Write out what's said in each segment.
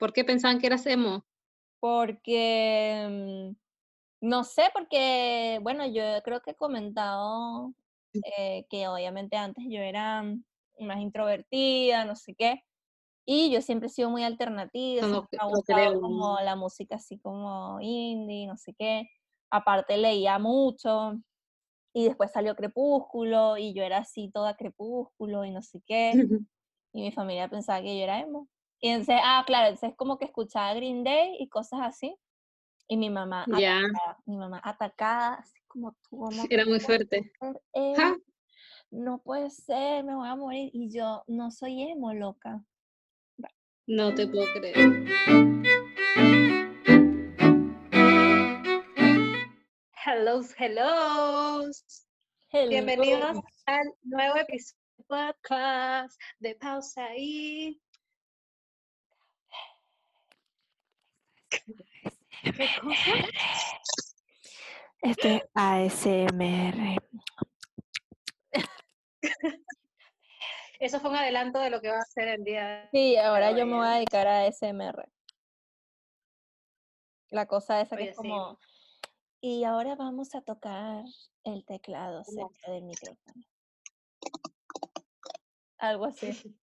¿Por qué pensaban que eras emo? Porque, mm, no sé, porque, bueno, yo creo que he comentado eh, que obviamente antes yo era más introvertida, no sé qué, y yo siempre he sido muy alternativa, No, me ha gustado como la música así como indie, no sé qué. Aparte leía mucho y después salió Crepúsculo y yo era así toda Crepúsculo y no sé qué. Y mi familia pensaba que yo era emo. Y entonces, ah, claro, entonces como que escuchaba Green Day y cosas así. Y mi mamá atacada, mi mamá atacada, así como tú, ¿cómo sí, era muy fuerte. No puede ser, me voy a morir. Y yo, no soy emo, loca. no te puedo creer. Hellos, hellos. Bienvenidos Hello. al nuevo episodio de podcast de Pausa y... ¿Qué cosa? Esto es ASMR. Eso fue un adelanto de lo que va a ser el día. Sí, ahora yo me voy a dedicar a ASMR. La cosa esa que Oye, es sí. como, y ahora vamos a tocar el teclado cerca del micrófono. Algo así.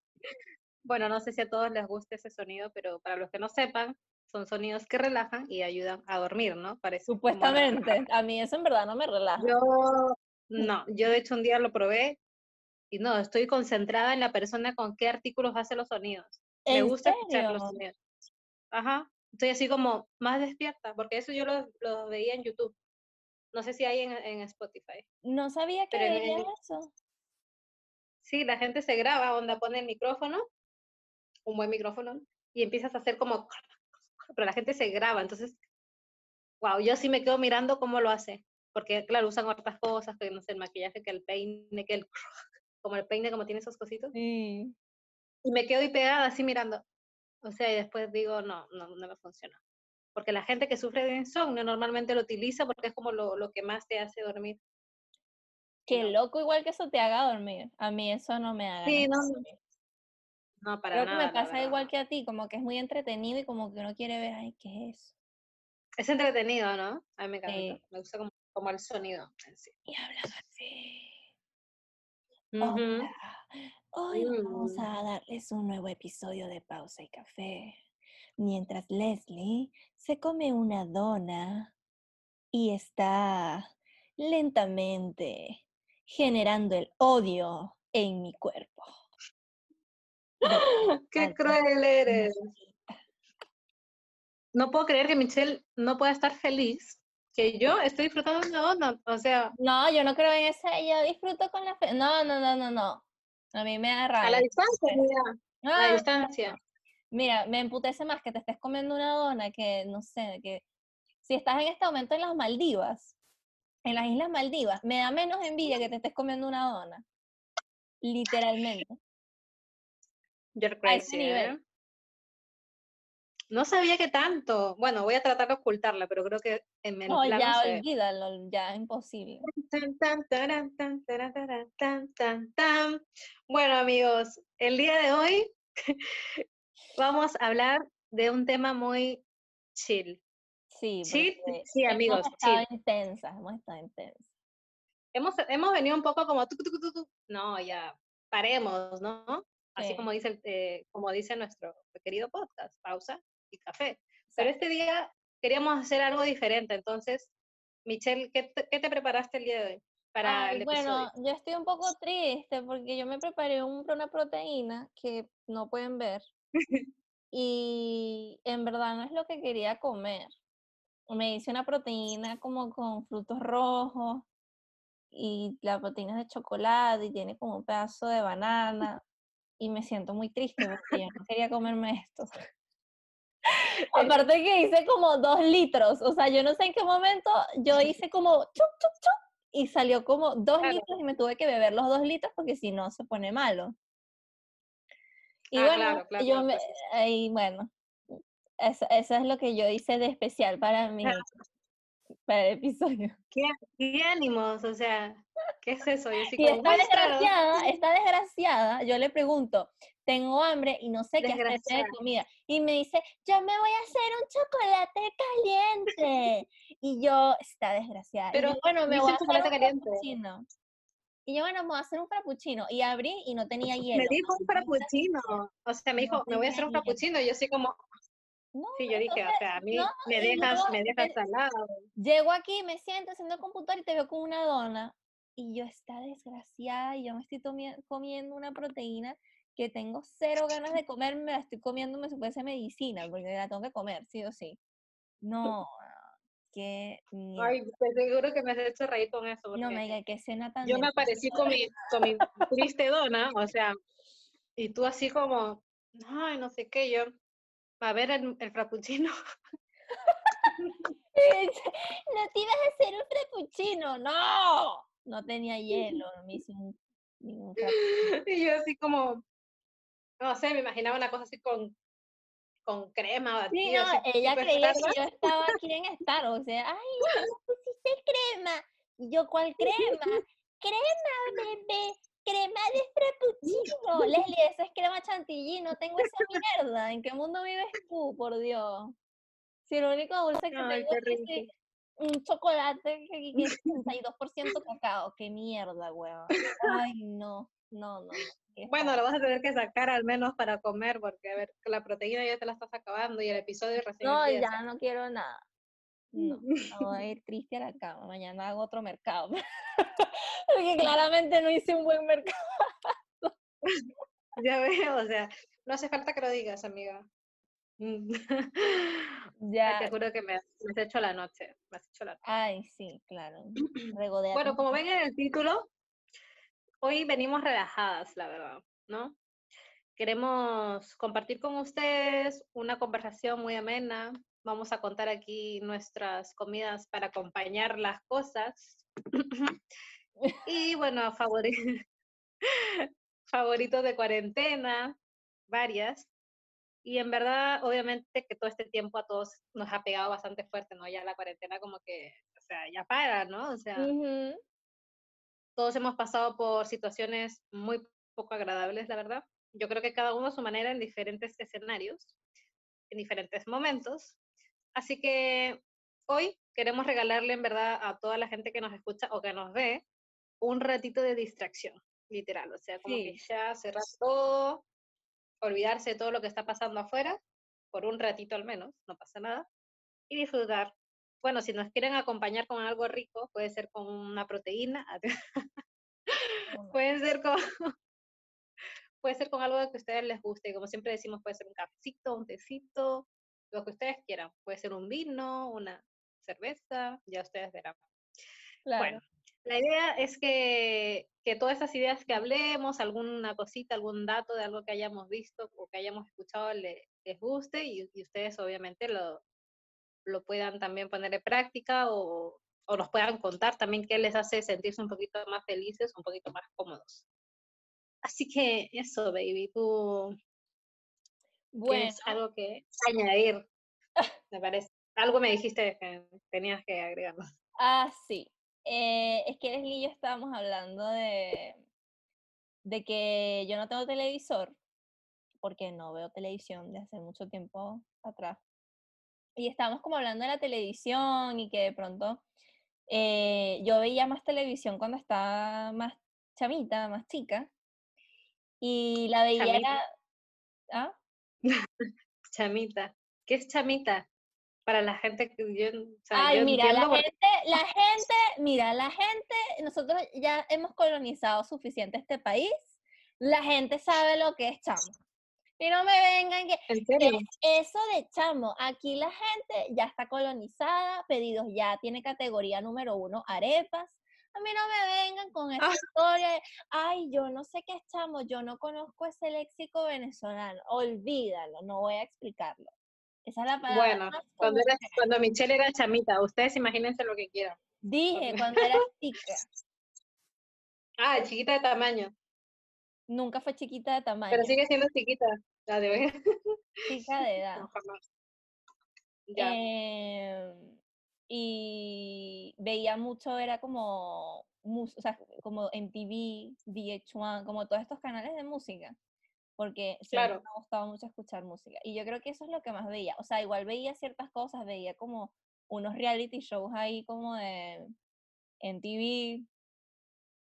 Bueno, no sé si a todos les gusta ese sonido, pero para los que no sepan, son sonidos que relajan y ayudan a dormir, ¿no? Parece Supuestamente. A mí eso en verdad no me relaja. Yo, no, yo de hecho un día lo probé y no, estoy concentrada en la persona con qué artículos hace los sonidos. Me ¿En gusta escuchar los serio? sonidos. Ajá, estoy así como más despierta, porque eso yo lo, lo veía en YouTube. No sé si hay en, en Spotify. No sabía que el- eso. Sí, la gente se graba, onda pone el micrófono, un buen micrófono, y empiezas a hacer como, pero la gente se graba, entonces, wow, yo sí me quedo mirando cómo lo hace, porque claro, usan otras cosas, que no sé, el maquillaje, que el peine, que el, como el peine, como tiene esos cositos, Sí. y me quedo ahí pegada así mirando. O sea, y después digo, no, no, no me funciona. Porque la gente que sufre de insomnio normalmente lo utiliza porque es como lo, lo que más te hace dormir. Qué No. loco igual que eso te haga dormir. A mí eso no me haga Sí, no, no, dormir. No, para Creo nada. que me pasa igual que a ti, como que es muy entretenido y como que uno quiere ver, ay, ¿qué es eso? Es entretenido, ¿no? A mí me encanta. Sí. Me gusta como, como el sonido en sí. Y hablan así. Hola, hoy vamos Mm. a darles un nuevo episodio de Pausa y Café. Mientras Leslie se come una dona y está lentamente generando el odio en mi cuerpo. ¡Qué cruel eres! No puedo creer que Michelle no pueda estar feliz. Que yo estoy disfrutando de una dona. O sea, No, yo no creo en ese, yo disfruto con la fe. No, no, no, no, no. A mí me da a rabia. la distancia, mira. A la Ah, distancia. Mira, me emputece más que te estés comiendo una dona que, no sé, que si estás en este momento en las Maldivas, en las Islas Maldivas, me da menos envidia que te estés comiendo una dona. Literalmente. You're A ese crazy, nivel. ¿eh? No sabía que tanto. Bueno, voy a tratar de ocultarla, pero creo que en el No, ya se olvídalo, ya es imposible. Bueno, amigos, el día de hoy vamos a hablar de un tema muy chill. Sí, Chill, sí, amigos, hemos estado chill. intensas, hemos estado intensas. Hemos, hemos venido un poco como tucu, tucu, tucu. No, ya, paremos, ¿no? Así Sí. como dice, el- eh, como dice nuestro querido podcast, pausa y café. Pero este día queríamos hacer algo diferente, entonces, Michelle, ¿qué te, qué te preparaste el día de hoy para Ay, el bueno, yo estoy un poco triste porque yo me preparé un- una proteína que no pueden ver y en verdad no es lo que quería comer. Me hice una proteína como con frutos rojos y la proteína es de chocolate y tiene como un pedazo de banana y me siento muy triste porque yo no quería comerme esto. Aparte que hice como dos litros, o sea, yo no sé en qué momento yo hice como chup, chup, chup y salió como dos Claro. litros y me tuve que beber los dos litros porque si no se pone malo. Y Ah, bueno, claro, claro, yo me, pues bueno, eso, eso es lo que yo hice de especial para mi. Para el episodio. ¿Qué, qué ánimos? O sea, ¿qué es eso? Yo Y "Muéstranos". desgraciada, esta desgraciada, yo le pregunto, tengo hambre y no sé qué hacer de comida. Y me dice, yo me voy a hacer un chocolate caliente. y yo, está desgraciada. Pero yo, bueno, me voy a hacer un caliente. frappuccino. Y yo, bueno, me voy a hacer un frappuccino. Y abrí y no tenía hielo. Me dijo un frappuccino. O sea, me No dijo, me voy a hacer un frappuccino. Y yo así como, No, sí, yo dije, o sea, a mí no, me dejas, me dejas el- salado. Llego aquí, me siento haciendo el computador y te veo con una dona. Y yo está desgraciada y yo me estoy comiendo una proteína que tengo cero ganas de comer, me la estoy comiendo, me ser medicina, porque la tengo que comer, sí o sí. No, qué mierda. Ay, te seguro que me has hecho reír con eso. No me diga qué cena tan yo me aparecí con mi, con mi triste dona, o sea, y tú así como, ay, no sé qué, yo, a ver el, el frappuccino. No te ibas a hacer un frappuccino, no. No tenía hielo, no me hice un, ningún. Y yo así como, no sé, me imaginaba una cosa así con, con crema Sí, batido, no, así ella creía Starbucks. que yo estaba aquí en Star, o sea, ay, ¿cómo pusiste crema? Y yo, ¿cuál crema? Crema, bebé, crema de frappuccino. Leslie, esa es crema chantilly, no tengo esa mierda. ¿En qué mundo vives tú, por Dios? Si lo único dulce que tengo es un chocolate que, es 62% cacao. Qué mierda, weón. Ay, no, no, no. Bueno, lo vas a tener que sacar al menos para comer, porque a ver, la proteína ya te la estás acabando y el episodio recién No, ya no quiero nada. No, me voy a ir triste a la cama. Mañana hago otro mercado. Porque claramente no hice un buen mercado. Ya veo, o sea, no hace falta que lo digas, amiga. Mm. Ya. te juro que me, has- me has hecho la noche, me has hecho la noche. Ay, sí, claro. Regodéate Bueno, como ven en el título, hoy venimos relajadas, la verdad, ¿no? Queremos compartir con ustedes una conversación muy amena. Vamos a contar aquí nuestras comidas para acompañar las cosas. Y bueno, favori- favoritos de cuarentena, varias. Y en verdad, obviamente que todo este tiempo a todos nos ha pegado bastante fuerte, ¿no? Ya la cuarentena como que, o sea, ya para, ¿no? O sea, Ujú. todos hemos pasado por situaciones muy poco agradables, la verdad. Yo creo que cada uno a su manera en diferentes escenarios, en diferentes momentos. Así que hoy queremos regalarle en verdad a toda la gente que nos escucha o que nos ve un ratito de distracción, literal. O sea, como que ya cerrar todo, olvidarse de todo lo que está pasando afuera, por un ratito al menos, no pasa nada, y disfrutar. Bueno, si nos quieren acompañar con algo rico, puede ser con una proteína, puede ser con, puede ser con algo que a ustedes les guste, como siempre decimos, puede ser un cafecito, un tecito, lo que ustedes quieran, puede ser un vino, una cerveza, ya ustedes verán. Claro. Bueno, la idea es que, que todas estas ideas que hablemos, alguna cosita, algún dato de algo que hayamos visto o que hayamos escuchado le- les guste y, y ustedes obviamente lo, lo puedan también poner en práctica o, o nos puedan contar también qué les hace sentirse un poquito más felices, un poquito más cómodos. Así que eso, baby, tú Bueno, algo que añadir, me parece. Algo me dijiste que tenías que agregar. ah, sí. Eh, es que Leslie y yo estábamos hablando de, de que yo no tengo televisor, porque no veo televisión de hace mucho tiempo atrás. Y estábamos como hablando de la televisión y que de pronto eh, yo veía más televisión cuando estaba más chamita, más chica. Y la veía Chamita. era... ¿Ah? Chamita. ¿Qué es chamita? Para la gente que yo, o sea, Ay, yo mira, la porque- gente, la gente, mira, la gente, nosotros ya hemos colonizado suficiente este país, la gente sabe lo que es chamo. Y no me vengan que, ¿En que eso de chamo, aquí la gente ya está colonizada, pedidos ya tiene categoría número uno, arepas. A mí no me vengan con esa Ah. historia de, ay, yo no sé qué es chamo, yo no conozco ese léxico venezolano, olvídalo, no voy a explicarlo. Esa es la palabra Bueno, más cuando, era, cuando Michelle era chamita, ustedes imagínense lo que quieran. Dije cuando era chica, Ah, chiquita de tamaño, nunca fue chiquita de tamaño, pero sigue siendo chiquita. La de hoy. chica de edad. No, jamás. Ya. Em, y veía mucho, era como, o sea, como MTV, VH1, como todos estos canales de música, porque siempre Claro. me ha gustado mucho escuchar música. Y yo creo que eso es lo que más veía. O sea, igual veía ciertas cosas, veía como unos reality shows ahí como de en TV,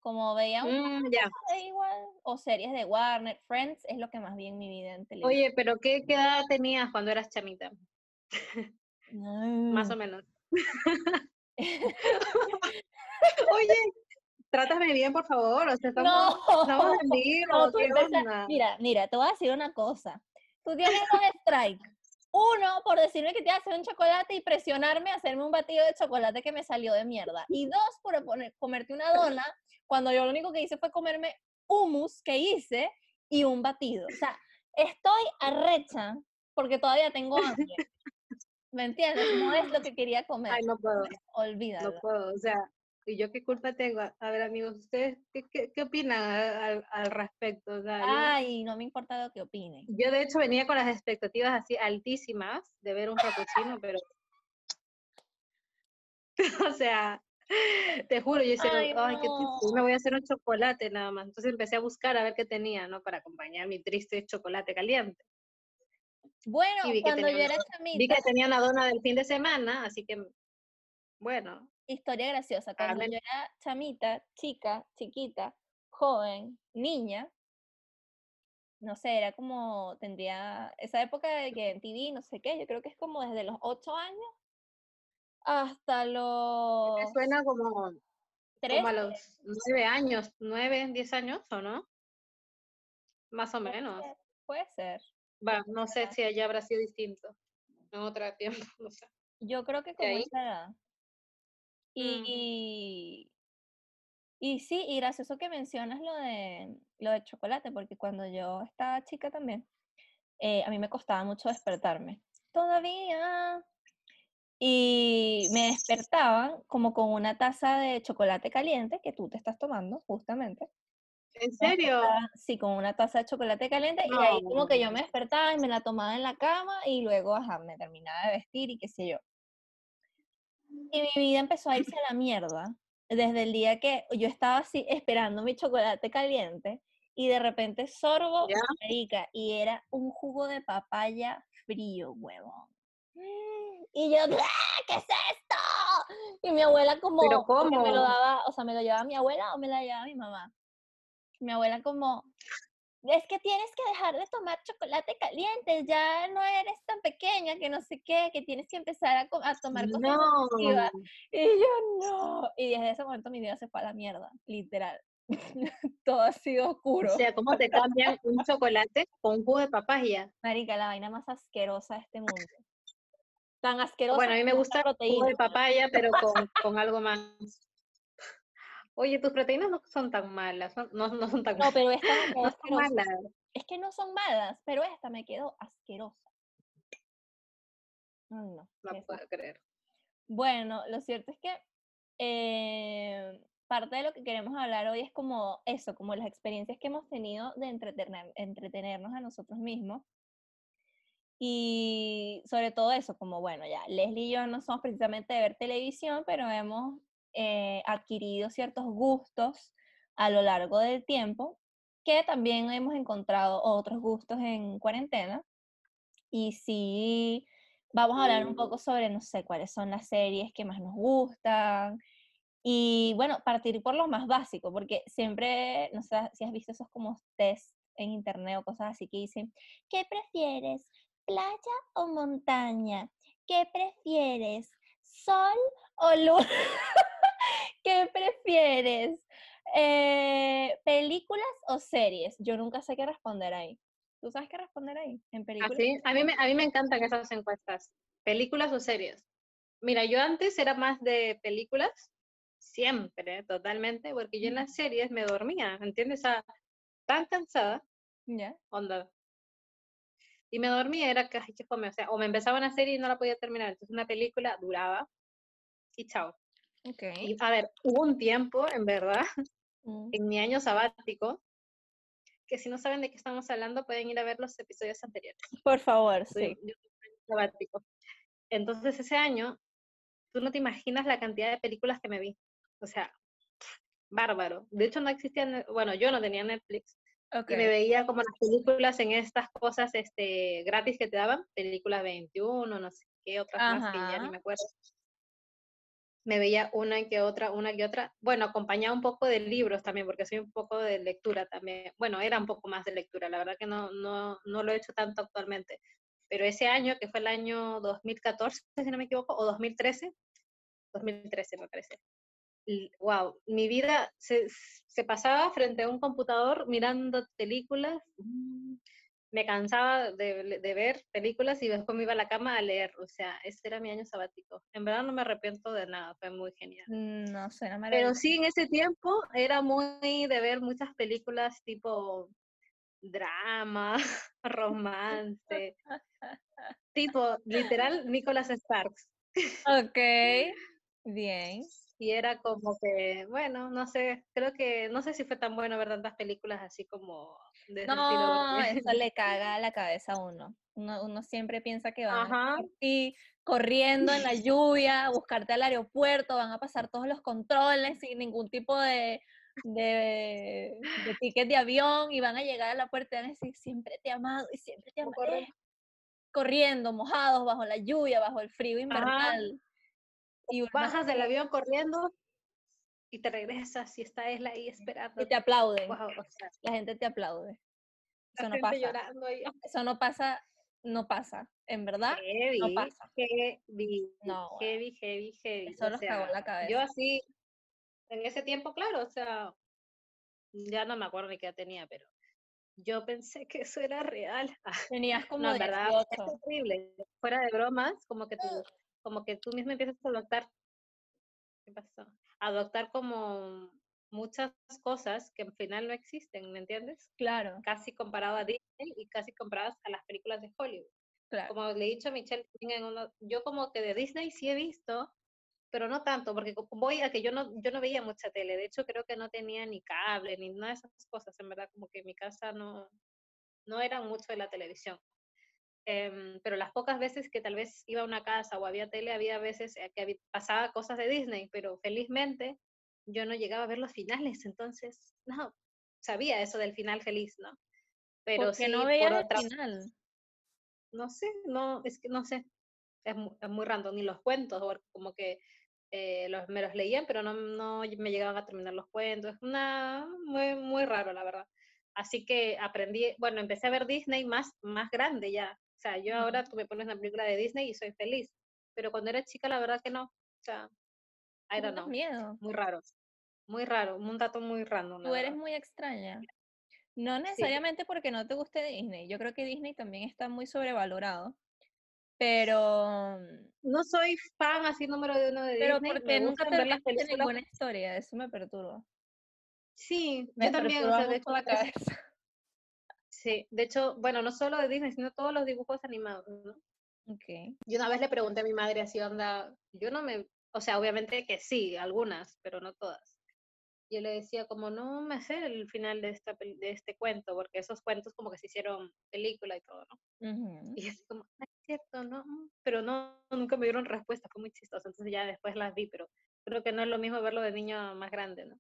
como veía un Mm, de igual, o series de Warner, Friends es lo que más vi en mi vida en televisión. Oye, pero ¿qué, qué edad tenías cuando eras chamita? Más o menos. Oye, trátame bien, por favor. O sea, estamos, No, estamos en vivo. no, mira, mira, te voy a decir una cosa. Tú tienes dos strikes. Uno, por decirme que te hacer un chocolate y presionarme a hacerme un batido de chocolate que me salió de mierda. Y dos, por poner- comerte una dona cuando yo lo único que hice fue comerme hummus que hice y un batido. O sea, estoy arrecha porque todavía tengo hambre. ¿Me entiendes? No es lo que quería comer. Ay, no puedo, Olvídalo. no puedo. O sea, ¿y yo qué culpa tengo? A ver, amigos, ¿ustedes qué, qué, qué opinan al, al respecto? O sea, yo- Ay, no me importa lo que opinen. Yo de hecho venía con las expectativas así altísimas de ver un frappuccino, pero o sea, te juro, yo decía, Ay, ay, qué no. triste, me voy a hacer un chocolate nada más. Entonces empecé a buscar a ver qué tenía, ¿no? Para acompañar mi triste chocolate caliente. Bueno, vi cuando yo era Vi chamita, que tenía una dona del fin de semana, así que bueno, historia graciosa, cuando yo era chamita, chica, chiquita, joven, niña, no sé, era como, tendría esa época de que en TV, no sé qué, yo creo que es como desde los ocho años hasta los me suena como, como a 13, los nueve años, nueve, diez años, ¿o no? Más o puede menos. ser, puede ser. Va, no sé si allá habrá sido distinto. En otro tiempo, no sé. Yo creo que ¿De como esa edad. Mm. Y, y sí, y gracioso que mencionas lo de, lo de chocolate, porque cuando yo estaba chica también, eh, a mí me costaba mucho despertarme. Todavía. Y me despertaban como con una taza de chocolate caliente que tú te estás tomando, justamente. ¿En serio? sí, con una taza de chocolate caliente y ahí como que yo me despertaba y me la tomaba en la cama y luego, ajá, me terminaba de vestir y qué sé yo. Y mi vida empezó a irse a la mierda desde el día que yo estaba así esperando mi chocolate caliente y de repente sorbo, ¿Ya? marica, y era un jugo de papaya frío, huevón. Y yo, "¡Ah! ¿qué es esto? Y mi abuela como, ¿Pero porque me lo cómo? daba, o sea, me lo llevaba mi abuela o me la llevaba mi mamá. Mi abuela como, es que tienes que dejar de tomar chocolate caliente, ya no eres tan pequeña, que no sé qué, que tienes que empezar a, co- a tomar cosas No. nutritivas". Y yo, no. Y desde ese momento mi vida se fue a la mierda, literal. Todo ha sido O oscuro. sea, ¿cómo te cambian un chocolate con un jugo de papaya? Marica, la vaina más asquerosa de este mundo. Tan asquerosa Bueno, a mí me gusta el jugo de papaya, pero con, con algo más. Oye, tus proteínas no son tan malas, son- no, no son tan No, pero esta me quedó no son malas. Es que no son malas, pero esta me quedó asquerosa. Ay, no. No puedo creer. Bueno, lo cierto es que eh, parte de lo que queremos hablar hoy es como eso, como las experiencias que hemos tenido de entretener, entretenernos a nosotros mismos. Y sobre todo eso, como bueno, ya Leslie y yo no somos precisamente de ver televisión, pero hemos eh, adquirido ciertos gustos a lo largo del tiempo, que también hemos encontrado otros gustos en cuarentena. Y sí, vamos a hablar un poco sobre, no sé, cuáles son las series que más nos gustan. Y bueno, partir por lo más básico, porque siempre, no sé si has visto esos como test en internet o cosas así que dicen, ¿qué prefieres? ¿Playa o montaña? ¿Qué prefieres? ¿Sol o luna? ¿Qué prefieres? Eh, ¿Películas o series? Yo nunca sé qué responder ahí. ¿Tú sabes qué responder ahí? En películas. Así, a mí, me, a mí me encantan esas encuestas. ¿Películas o series? Mira, yo antes era más de películas, siempre, totalmente, porque yo en las series me dormía, ¿entiendes? Sea, tan cansada, ¿Ya? onda. Y me dormía, era que, qué fome, o sea, o me empezaba una serie y no la podía terminar, entonces una película duraba y chao. Y a ver, hubo un tiempo, en verdad, Mm. en mi año sabático, que si no saben de qué estamos hablando, pueden ir a ver los episodios anteriores. Por favor, sí. yo sabático. Entonces ese año, tú no te imaginas la cantidad de películas que me vi. O sea, bárbaro. De hecho no existía, bueno, yo no tenía Netflix, Y me veía como las películas en estas cosas este, gratis que te daban, películas 21, no sé qué, otras más que ya ni me acuerdo. Me veía una que otra, una y otra. Bueno, acompañaba un poco de libros también, porque soy un poco de lectura también. Bueno, era un poco más de lectura, la verdad que no, no, no lo he hecho tanto actualmente. Pero ese año, que fue el año 2014, si no me equivoco, o 2013, 2013 me parece, wow, mi vida se, se, pasaba frente a un computador mirando películas. Me cansaba de, de, ver películas y después me iba a la cama a leer. O sea, ese era mi año sabático. En verdad no me arrepiento de nada, fue muy genial. No sé, no me Pero sí, en ese tiempo era muy de ver muchas películas tipo drama, romance, tipo, literal, Nicholas Sparks. Ok, bien y era como que, bueno, no sé, creo que, no sé si fue tan bueno ver tantas películas así como de no, eso le caga la cabeza a uno. Uno, siempre piensa que van a y corriendo en la lluvia, a buscarte al aeropuerto, van a pasar todos los controles sin ningún tipo de, de, de ticket de avión y van a llegar a la puerta y van a decir, siempre te he amado y siempre te amaré. Corriendo, mojados, bajo la lluvia, bajo el frío invernal. Y bajas del avión corriendo y te regresas y está Esla ahí esperando. Y te aplaude. la gente te aplaude. Eso no pasa. Eso no pasa, no pasa. En verdad, no pasa. Heavy, no, heavy, heavy, heavy. Eso los cagó la cabeza. Yo así, en ese tiempo, claro, o sea, ya no me acuerdo ni qué tenía, pero yo pensé que eso era real. Tenías como no, verdad, es terrible. Fuera de bromas, como que tú como que tú mismo empiezas a adoptar, ¿qué pasó? Adoptar como muchas cosas que al final no existen, ¿me entiendes? Claro. Casi comparado a Disney y casi comparadas a las películas de Hollywood. Claro. Como le he dicho a Michelle, yo como que de Disney sí he visto, pero no tanto, porque voy a que yo no, yo no veía mucha tele, de hecho creo que no tenía ni cable, ni nada de esas cosas, en verdad, como que en mi casa no, no eran mucho de la televisión. Em, pero las pocas veces que tal vez iba a una casa o había tele, había veces eh, que pasaba cosas de Disney, pero felizmente yo no llegaba a ver los finales, entonces, no, sabía eso del final feliz, ¿no? Pero sí, no veía el final. No sé, no, es que no sé, es, muy, random, ni los cuentos, como que eh, los, me los leían, pero no, no me llegaban a terminar los cuentos, una, muy, muy raro, la verdad. Así que aprendí, bueno, empecé a ver Disney más, más grande ya, o sea, yo ahora tú me pones una película de Disney y soy feliz, pero cuando era chica la verdad que no. O sea, I don't know. miedo. Muy raro. Muy raro, un dato muy random. Tú eres muy extraña. No necesariamente porque no te guste Disney. Yo creo que Disney también está muy sobrevalorado. Pero. Mm, no soy fan así número de uno de Disney. Pero porque nunca te ver las películas. ninguna historia. Eso me perturba. Sí, yo también. O sea, de hecho, la cabeza. Sí, de hecho, bueno, no solo de Disney, sino todos los dibujos animados, ¿no? Okay. Yo una vez le pregunté a mi madre así, onda, yo no me, o sea, obviamente que sí, algunas, pero no todas. Yo le decía como, no me sé el final de, esta, de este cuento, porque esos cuentos como que se hicieron película y todo, ¿no? Y es como, es cierto, ¿no? Pero no, nunca me dieron respuesta, fue muy chistoso, entonces ya después las vi, pero creo que no es lo mismo verlo de niño más grande, ¿no?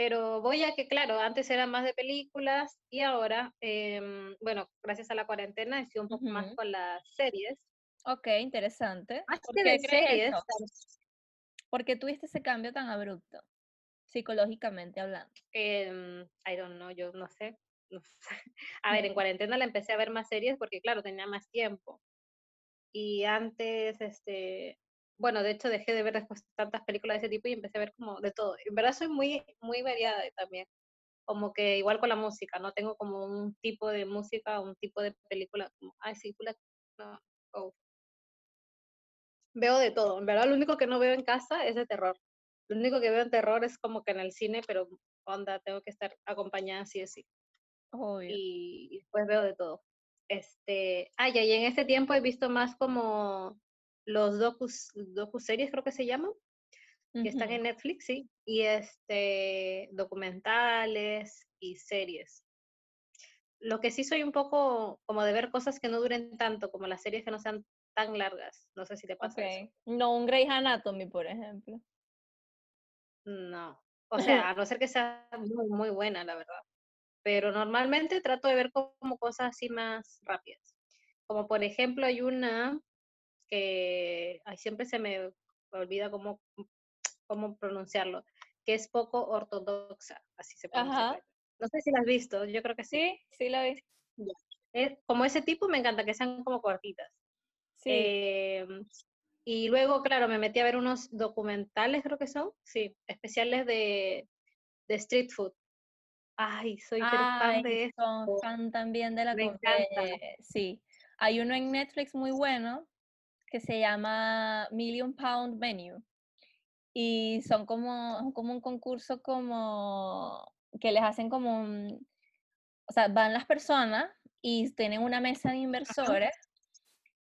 Pero voy a que, claro, antes era más de películas y ahora, em, bueno, gracias a la cuarentena, estoy un poco más con las series. Ok, interesante. Más que de series. ¿Por qué tuviste ese cambio tan abrupto, psicológicamente hablando? Eh, I don't know, yo no sé. No sé. A ver, en cuarentena la empecé a ver más series porque, claro, tenía más tiempo. Y antes, este, bueno, de hecho dejé de ver después tantas películas de ese tipo y empecé a ver como de todo. En verdad soy muy, muy variada también. Como que igual con la música, no tengo como un tipo de música, un tipo de película, como, ay, sí, no, oh. Veo de todo. En verdad lo único que no veo en casa es de terror. Lo único que veo en terror es como que en el cine, pero onda, tengo que estar acompañada así así. Y, y después veo de todo. Este, ay, y en este tiempo he visto más como los docus, series creo que se llaman, que están en Netflix, sí, y este, documentales y series. Lo que sí soy un poco como de ver cosas que no duren tanto, como las series que no sean tan largas. No sé si te pasa eso. No, un Grey's Anatomy, por ejemplo. No. O sea, a no ser que sea muy, muy buena, la verdad. pero normalmente trato de ver como cosas así más rápidas. Como por ejemplo hay una que ay, siempre se me olvida cómo, cómo pronunciarlo, que es poco ortodoxa, así se pronuncia. No sé si la has visto, yo creo que sí. Sí, sí la vi. como ese tipo me encanta, que sean como cortitas. Sí. Em, y luego, claro, me metí a ver unos documentales, creo que son, sí, especiales de, de street food. Ay, soy fan de eso. fan también de la comida. Sí, hay uno en Netflix muy bueno que se llama Million Pound Menu. Y son como, como un concurso como que les hacen como un, o sea, van las personas y tienen una mesa de inversores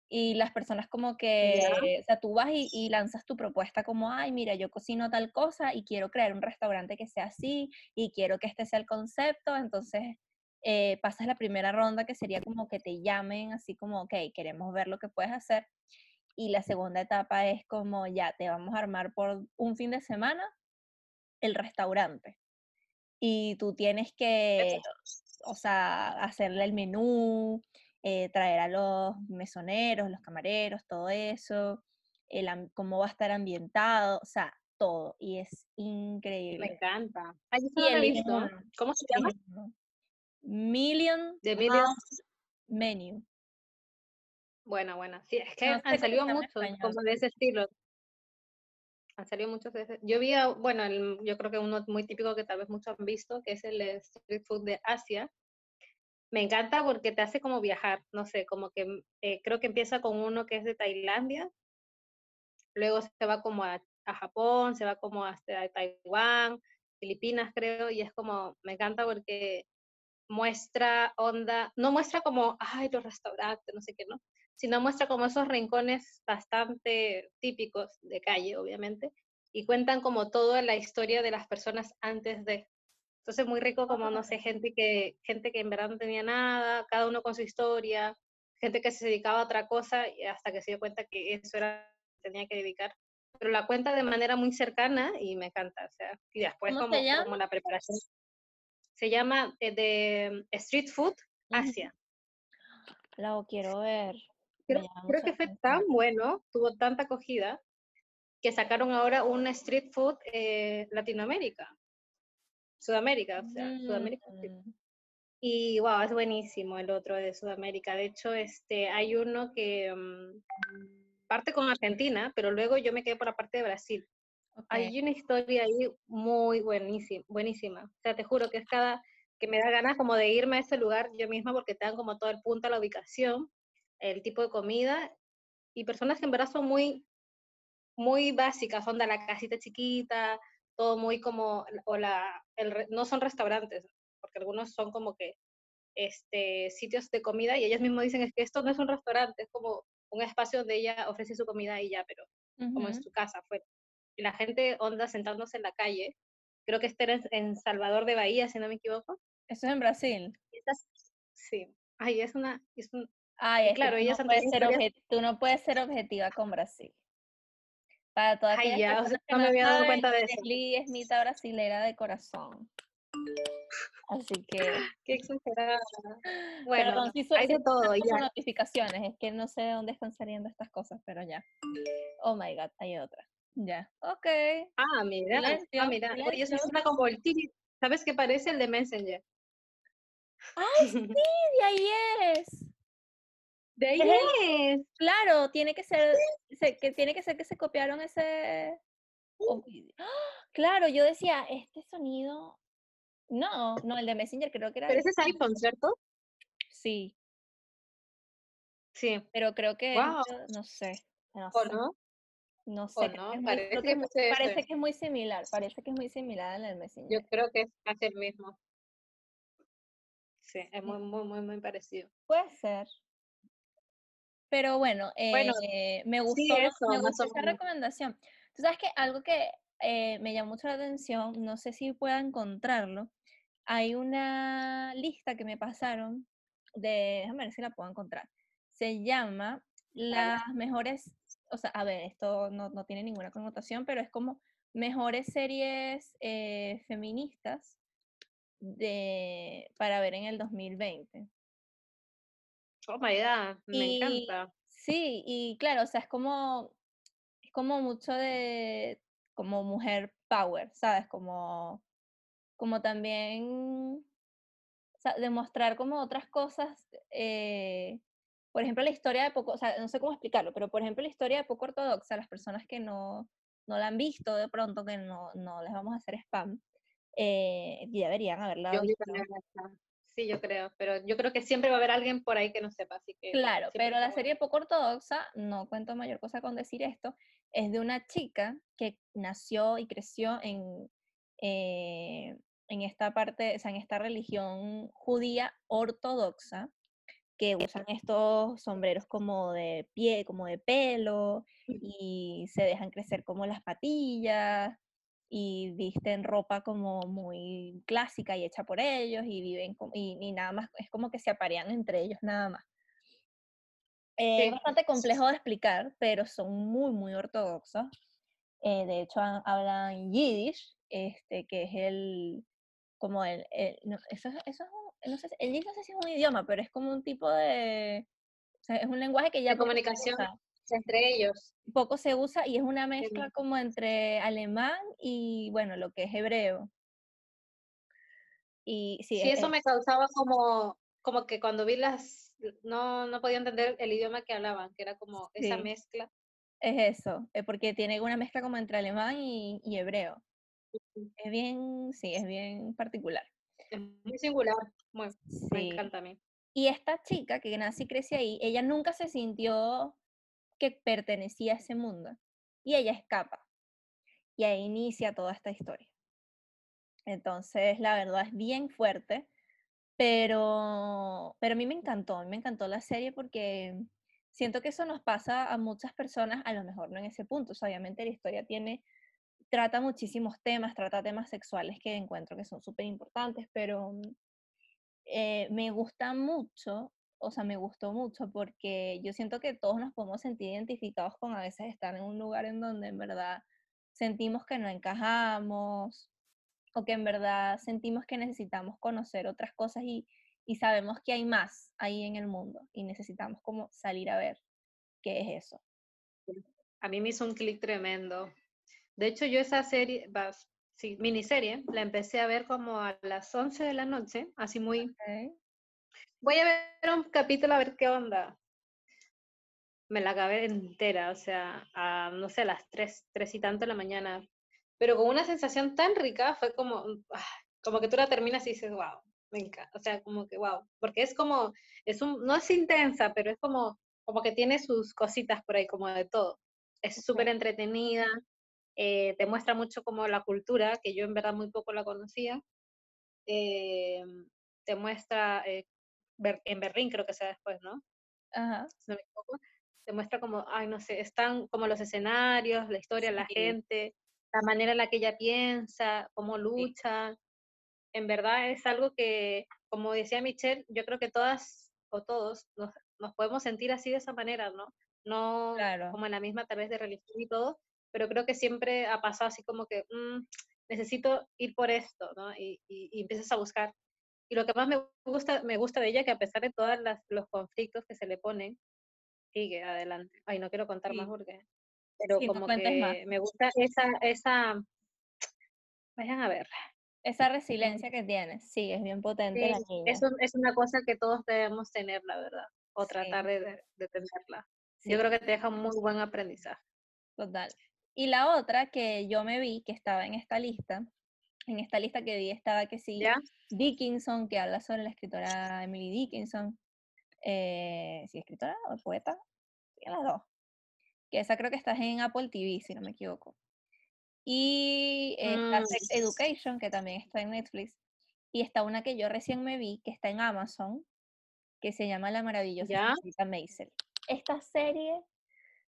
y las personas como que, o sea, tú vas y, lanzas tu propuesta como, ay, mira, yo cocino tal cosa y quiero crear un restaurante que sea así y quiero que este sea el concepto, entonces eh, pasas la primera ronda que sería como que te llamen así como, ok, queremos ver lo que puedes hacer y la segunda etapa es como ya te vamos a armar por un fin de semana el restaurante. Y tú tienes que, o sea, hacerle el menú, eh, traer a los mesoneros, los camareros, todo eso, el, cómo va a estar ambientado, o sea, todo. Y es increíble. Me encanta. y ¿Cómo se llama? Million, Million Menu. Buena, buena. Sí, es que han salido muchos como de ese estilo. Han salido muchos de ese. Yo vi, bueno, yo creo que uno muy típico que tal vez muchos han visto, que es el street food de Asia. Me encanta porque te hace como viajar, no sé, como que eh, creo que empieza con uno que es de Tailandia, luego se va como a, a Japón, se va como hasta Taiwán, Filipinas creo, y es como, me encanta porque muestra onda, no muestra como, ay, los restaurantes, no sé qué, ¿no? Sino muestra como esos rincones bastante típicos de calle, obviamente, y cuentan como toda la historia de las personas antes de. Entonces muy rico como, no sé, gente que, gente que en verdad no tenía nada, cada uno con su historia, gente que se dedicaba a otra cosa y hasta que se dio cuenta que eso era tenía que dedicar. Pero la cuenta de manera muy cercana y me encanta, o sea, y después como, como la preparación. Se llama eh, de Street Food Asia. La quiero ver. Creo, que fue tan bueno, tuvo tanta acogida, que sacaron ahora un street food eh, Latinoamérica, Sudamérica, o sea, Sudamérica. Mm. Y wow, es buenísimo el otro de Sudamérica. De hecho, este, hay uno que mm, parte con Argentina, pero luego yo me quedé por la parte de Brasil. Hay una historia ahí muy buenísima, buenísima. O sea, te juro que es cada que me da ganas como de irme a ese lugar yo misma porque te dan como todo el punto a la ubicación el tipo de comida y personas que en verdad son muy, muy básicas, son de la casita chiquita, todo muy como, o la, el, no son restaurantes, porque algunos son como que este, sitios de comida y ellos mismos dicen es que esto no es un restaurante, es como un espacio donde ella ofrece su comida y ya, pero como en su casa fue Y la gente onda sentándose en la calle, creo que este era en Salvador de Bahía, si no me equivoco. Eso es en Brasil. sí, ay, es una, es un, Ay, claro, ella no ser tú no puedes ser objetiva con Brasil. Para todas Ay, ya, no me había dado cuenta de eso. Leslie es mitad brasilera de corazón. Así que. Qué exagerada. Bueno, Perdón, hay de todo. Ya. notificaciones, es que no sé de dónde están saliendo estas cosas, pero ya. Oh my god, hay otra. Ya. Ok. Ah, mira. ah, mira. Oye, eso suena como el ¿Sabes qué parece el de Messenger? ¡Ay, sí! De ahí es. De ahí es. Claro, tiene que ser, que tiene que ser que se copiaron ese. ¡Ah! Claro, yo decía, este sonido. No, no, el de Messenger creo que era. Pero ese es iPhone, ¿cierto? Sí. Sí. Pero creo que. No sé. No ¿O no? No sé. Parece, que, parece que es muy similar. Parece que es muy similar al del Messenger. Yo creo que es casi el mismo. Sí, es muy, muy, muy, muy parecido. Puede ser. Pero bueno, eh, me gustó, me gustó esa recomendación. Tú sabes que algo que eh, me llamó mucho la atención, no sé si pueda encontrarlo, hay una lista que me pasaron de, déjame ver si la puedo encontrar, se llama las mejores, o sea, a ver, esto no, no tiene ninguna connotación, pero es como mejores series eh, feministas de, para ver en el 2020. Oh my god, me encanta. Sí, y claro, o sea, es como, es como mucho de, como mujer power, ¿sabes? Como, como también, o sea, demostrar como otras cosas, eh, por ejemplo, la historia de poco, o sea, no sé cómo explicarlo, pero por ejemplo, la historia de poco ortodoxa, las personas que no, no la han visto de pronto, que no, no les vamos a hacer spam, eh, ya deberían haberla visto. Sí, yo creo, pero yo creo que siempre va a haber alguien por ahí que no sepa, así que... Claro, pero la serie poco ortodoxa, no cuento mayor cosa con decir esto, es de una chica que nació y creció en, eh, en esta parte, o sea, en esta religión judía ortodoxa, que usan estos sombreros como de pie, como de pelo, y se dejan crecer como las patillas, y visten ropa como muy clásica y hecha por ellos y viven y, nada más, es como que se aparean entre ellos nada más. Es bastante complejo de explicar, pero son muy, muy ortodoxos. Eh, de hecho, hablan yiddish, este, que es el, como el, no, eso, eso es no sé, el yiddish no sé si es un idioma, pero es como un tipo de, o sea, es un lenguaje que ya... De comunicación entre ellos. Poco se usa y es una mezcla como entre alemán y, bueno, lo que es hebreo. Y sí, sí e eso me causaba como, como que cuando vi las, no, no podía entender el idioma que hablaban, que era como esa mezcla. Es eso, es porque tiene una mezcla como entre alemán y, hebreo. Es bien, sí, es bien particular. Es muy singular, muy, me encanta a mí. Y esta chica que nace y crece ahí, ella nunca se sintió que pertenecía a ese mundo. Y ella escapa. Y ahí inicia toda esta historia. Entonces, la verdad es bien fuerte, pero, pero a mí me encantó, a mí me encantó la serie porque siento que eso nos pasa a muchas personas, a lo mejor no en ese punto. obviamente la historia tiene, trata muchísimos temas, trata temas sexuales que encuentro que son súper importantes, pero eh, me gusta mucho o sea, me gustó mucho porque yo siento que todos nos podemos sentir identificados con a veces estar en un lugar en donde en verdad sentimos que no encajamos o que en verdad sentimos que necesitamos conocer otras cosas y, y sabemos que hay más ahí en el mundo y necesitamos como salir a ver qué es eso. A mí me hizo un clic tremendo. De hecho, yo esa serie, sí, miniserie, la empecé a ver como a las 11 de la noche, así muy, voy a ver un capítulo a ver qué onda. Me la acabé entera, o sea, a, no sé, a las tres, tres y tanto de la mañana. Pero con una sensación tan rica, fue como, ah, como que tú la terminas y dices, wow, me encanta. O sea, como que wow. Porque es como, es un, no es intensa, pero es como, como que tiene sus cositas por ahí, como de todo. Es súper entretenida, eh, te muestra mucho como la cultura, que yo en verdad muy poco la conocía. Eh, te muestra eh, en Berlín creo que sea después, ¿no? Ajá. se muestra como, ay, no sé, están como los escenarios, la historia, la gente, la manera en la que ella piensa, cómo lucha. En verdad es algo que, como decía Michelle, yo creo que todas o todos nos, nos podemos sentir así de esa manera, ¿no? No como en la misma tal vez de religión y todo, pero creo que siempre ha pasado así como que mm, necesito ir por esto, ¿no? Y, y, y, empiezas a buscar y lo que más me gusta, me gusta de ella que a pesar de todos los conflictos que se le ponen, sigue adelante. Ay, no quiero contar más porque... Pero como que me gusta esa, esa... Vayan a ver. Esa resiliencia que tiene, sí, es bien potente la niña. Eso es una cosa que todos debemos tener, la verdad, o tratar de, de, tenerla. Yo creo que te deja un muy buen aprendizaje. Total. Y la otra que yo me vi, que estaba en esta lista, en esta lista que vi estaba que sí, Dickinson, que habla sobre la escritora Emily Dickinson. Eh, ¿Sí, escritora o poeta? Sí, las dos. Que esa creo que está en Apple TV, si no me equivoco. Y está Sex mm. Education, que también está en Netflix. Y está una que yo recién me vi, que está en Amazon, que se llama La maravillosa señorita Maisel. Esta serie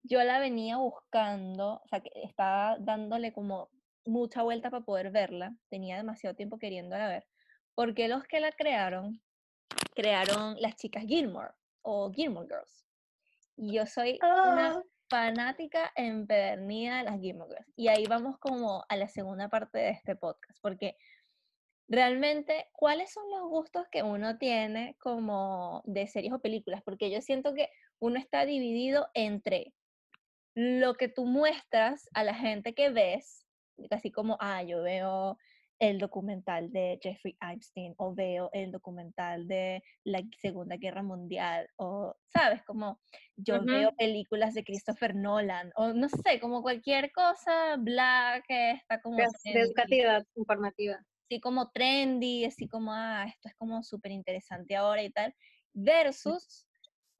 yo la venía buscando, o sea, que estaba dándole como mucha vuelta para poder verla, tenía demasiado tiempo queriéndola ver, porque los que la crearon, crearon las chicas Gilmore o Gilmore Girls. Y yo soy una ah. fanática empedernida de las Gilmore Girls. Y ahí vamos como a la segunda parte de este podcast, porque realmente, ¿cuáles son los gustos que uno tiene como de series o películas? Porque yo siento que uno está dividido entre lo que tú muestras a la gente que ves, así como, ah, yo veo el documental de Jeffrey Epstein o veo el documental de la Segunda Guerra Mundial o, ¿sabes? Como yo veo películas de Christopher Nolan o no sé, como cualquier cosa black que está como... Educativa, informativa. Sí, como trendy, así como, ah, esto es como súper interesante ahora y tal, versus...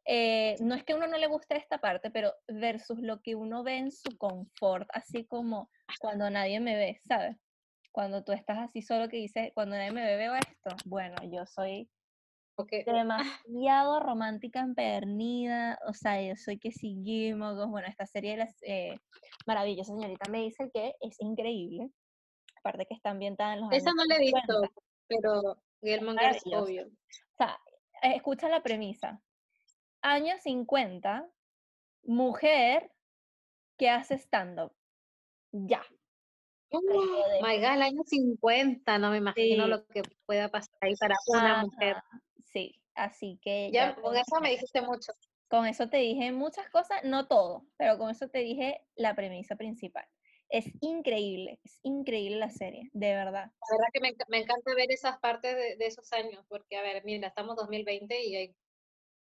Eh, no es que a uno no le guste esta parte, pero versus lo que uno ve en su confort, así como cuando nadie me ve, ¿sabes? cuando tú estás así solo que dices, cuando nadie me ve, veo esto. Bueno, yo soy demasiado romántica empedernida, o sea, yo soy que sí, bueno, esta serie de las eh, maravillosas señorita me dice que es increíble, aparte que está ambientada en los Esa no la he visto, pero Gilmore es obvio. O sea, escucha la premisa. Años 50, mujer que hace stand-up. Ya, Oh my God, el año 50, no me imagino lo que pueda pasar ahí para una mujer. Sí, así que. Ya, con eso me dijiste mucho. Con eso te dije muchas cosas, no todo, pero con eso te dije la premisa principal. Es increíble, es increíble la serie, de verdad. La verdad que me, me encanta ver esas partes de, de, esos años, porque, a ver, mira, estamos 2020 y hay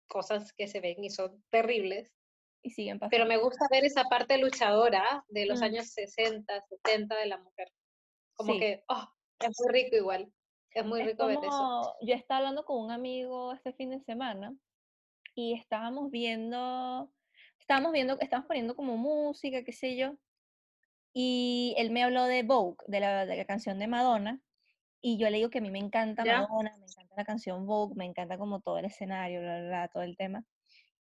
cosas que se ven y son terribles, y siguen pasando. Pero me gusta ver esa parte luchadora de los mm. años 60, 70 de la mujer. Como que, oh, es muy rico igual. Es muy rico ver eso. Yo estaba hablando con un amigo este fin de semana y estábamos viendo, estábamos viendo, estábamos poniendo como música, qué sé yo, y él me habló de Vogue, de la, de la canción de Madonna, y yo le digo que a mí me encanta Madonna, me encanta la canción Vogue, me encanta como todo el escenario, todo el tema.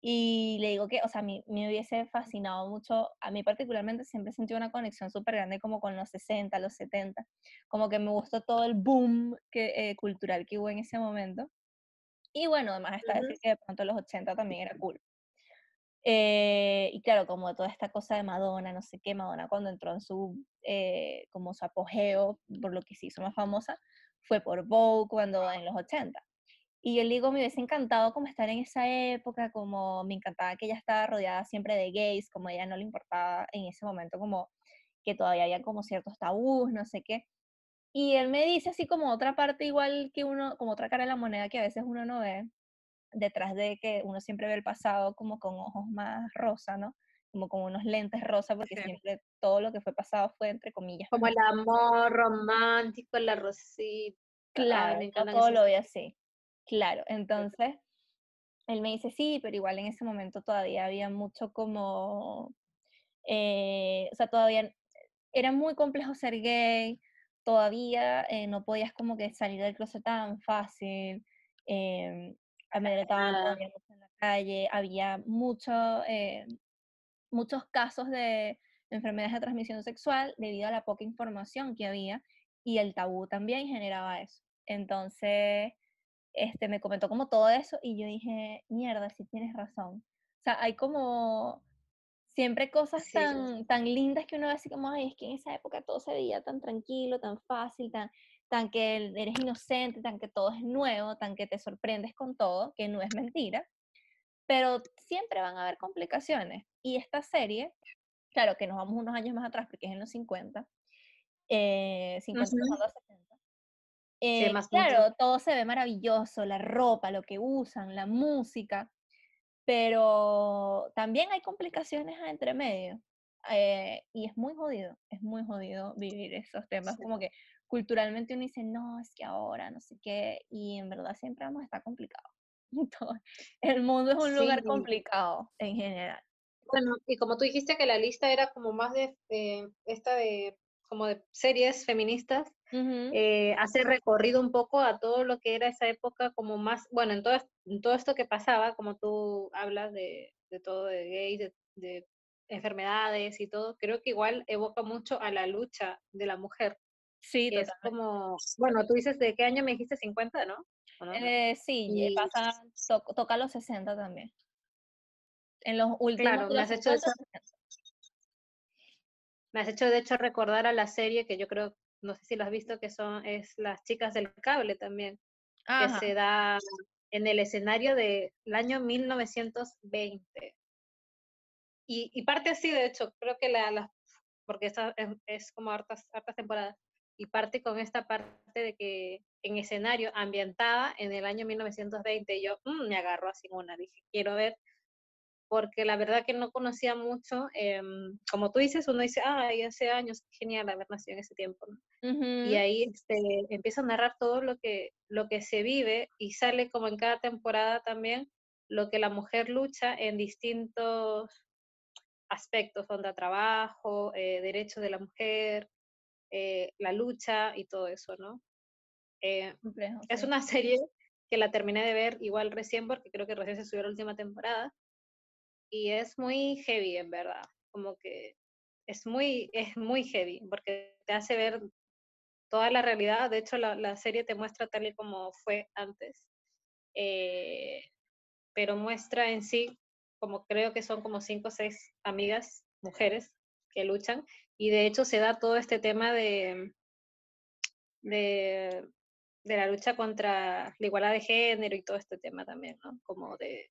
Y le digo que, o sea, a mí me hubiese fascinado mucho, a mí particularmente siempre sentí una conexión súper grande como con los 60, los 70, como que me gustó todo el boom que, eh, cultural que hubo en ese momento. Y bueno, además está decir que de pronto los 80 también era cool. Eh, y claro, como toda esta cosa de Madonna, no sé qué, Madonna cuando entró en su, eh, como su apogeo, por lo que se hizo más famosa, fue por Vogue cuando en los 80. Y yo le digo, me hubiese encantado como estar en esa época, como me encantaba que ella estaba rodeada siempre de gays, como a ella no le importaba en ese momento como que todavía había como ciertos tabús, no sé qué. Y él me dice así como otra parte igual que uno, como otra cara de la moneda que a veces uno no ve, detrás de que uno siempre ve el pasado como con ojos más rosa, ¿no? Como con unos lentes rosa, porque siempre todo lo que fue pasado fue entre comillas. Como el amor romántico, la rosita. Claro, todo lo ve así. Claro, entonces él me dice, sí, pero igual en ese momento todavía había mucho como, eh, o sea, todavía era muy complejo ser gay, todavía eh, no podías como que salir del closet tan fácil, eh, amedretaban en la calle, había mucho, eh, muchos casos de enfermedades de transmisión sexual debido a la poca información que había y el tabú también generaba eso. Entonces, este, me comentó como todo eso y yo dije, mierda, sí tienes razón. O sea, hay como siempre cosas tan, tan lindas que uno ve así como, ay, es que en esa época todo se veía tan tranquilo, tan fácil, tan, tan que eres inocente, tan que todo es nuevo, tan que te sorprendes con todo, que no es mentira, pero siempre van a haber complicaciones. Y esta serie, claro que nos vamos unos años más atrás porque es en los 50, eh, 50 eh, claro, todo se ve maravilloso, la ropa, lo que usan, la música, pero también hay complicaciones entre medio. Eh, y es muy jodido, es muy jodido vivir esos temas, como que culturalmente uno dice, no, es que ahora, no sé qué, y en verdad siempre vamos a estar complicado. el mundo es un lugar complicado en general. Bueno, y como tú dijiste que la lista era como más de esta de como de series feministas, eh, hace recorrido un poco a todo lo que era esa época, como más, bueno, en todo, en todo esto que pasaba, como tú hablas de, de todo, de gays, de, enfermedades y todo, creo que igual evoca mucho a la lucha de la mujer. Sí, es como, bueno, tú dices de qué año me dijiste 50, ¿no? Eh, sí, pasa, toca los 60 también. En los últimos. Claro, me has hecho me has hecho de hecho recordar a la serie que yo creo no sé si lo has visto, que son es las chicas del cable también, que se da en el escenario del año 1920. Y, y, parte así, de hecho, creo que la, la porque esta es, es, como hartas, hartas temporadas, y parte con esta parte de que en escenario ambientada en el año 1920, yo mm, me agarro así una, dije, quiero ver porque la verdad que no conocía mucho. Em, como tú dices, uno dice, ay, hace años, genial haber nacido en ese tiempo. Y ahí este, empieza a narrar todo lo que, lo que se vive y sale como en cada temporada también lo que la mujer lucha en distintos aspectos, onda trabajo, eh, derechos de la mujer, eh, la lucha y todo eso, ¿no? Eh, es una serie que la terminé de ver igual recién porque creo que recién se subió la última temporada y es muy heavy, en verdad. Como que es muy, es muy heavy, porque te hace ver toda la realidad. De hecho, la, la serie te muestra tal y como fue antes. Eh, pero muestra en sí, como creo que son como cinco o seis amigas, mujeres, que luchan. Y de hecho se da todo este tema de, de, de la lucha contra la igualdad de género y todo este tema también, ¿no? Como de,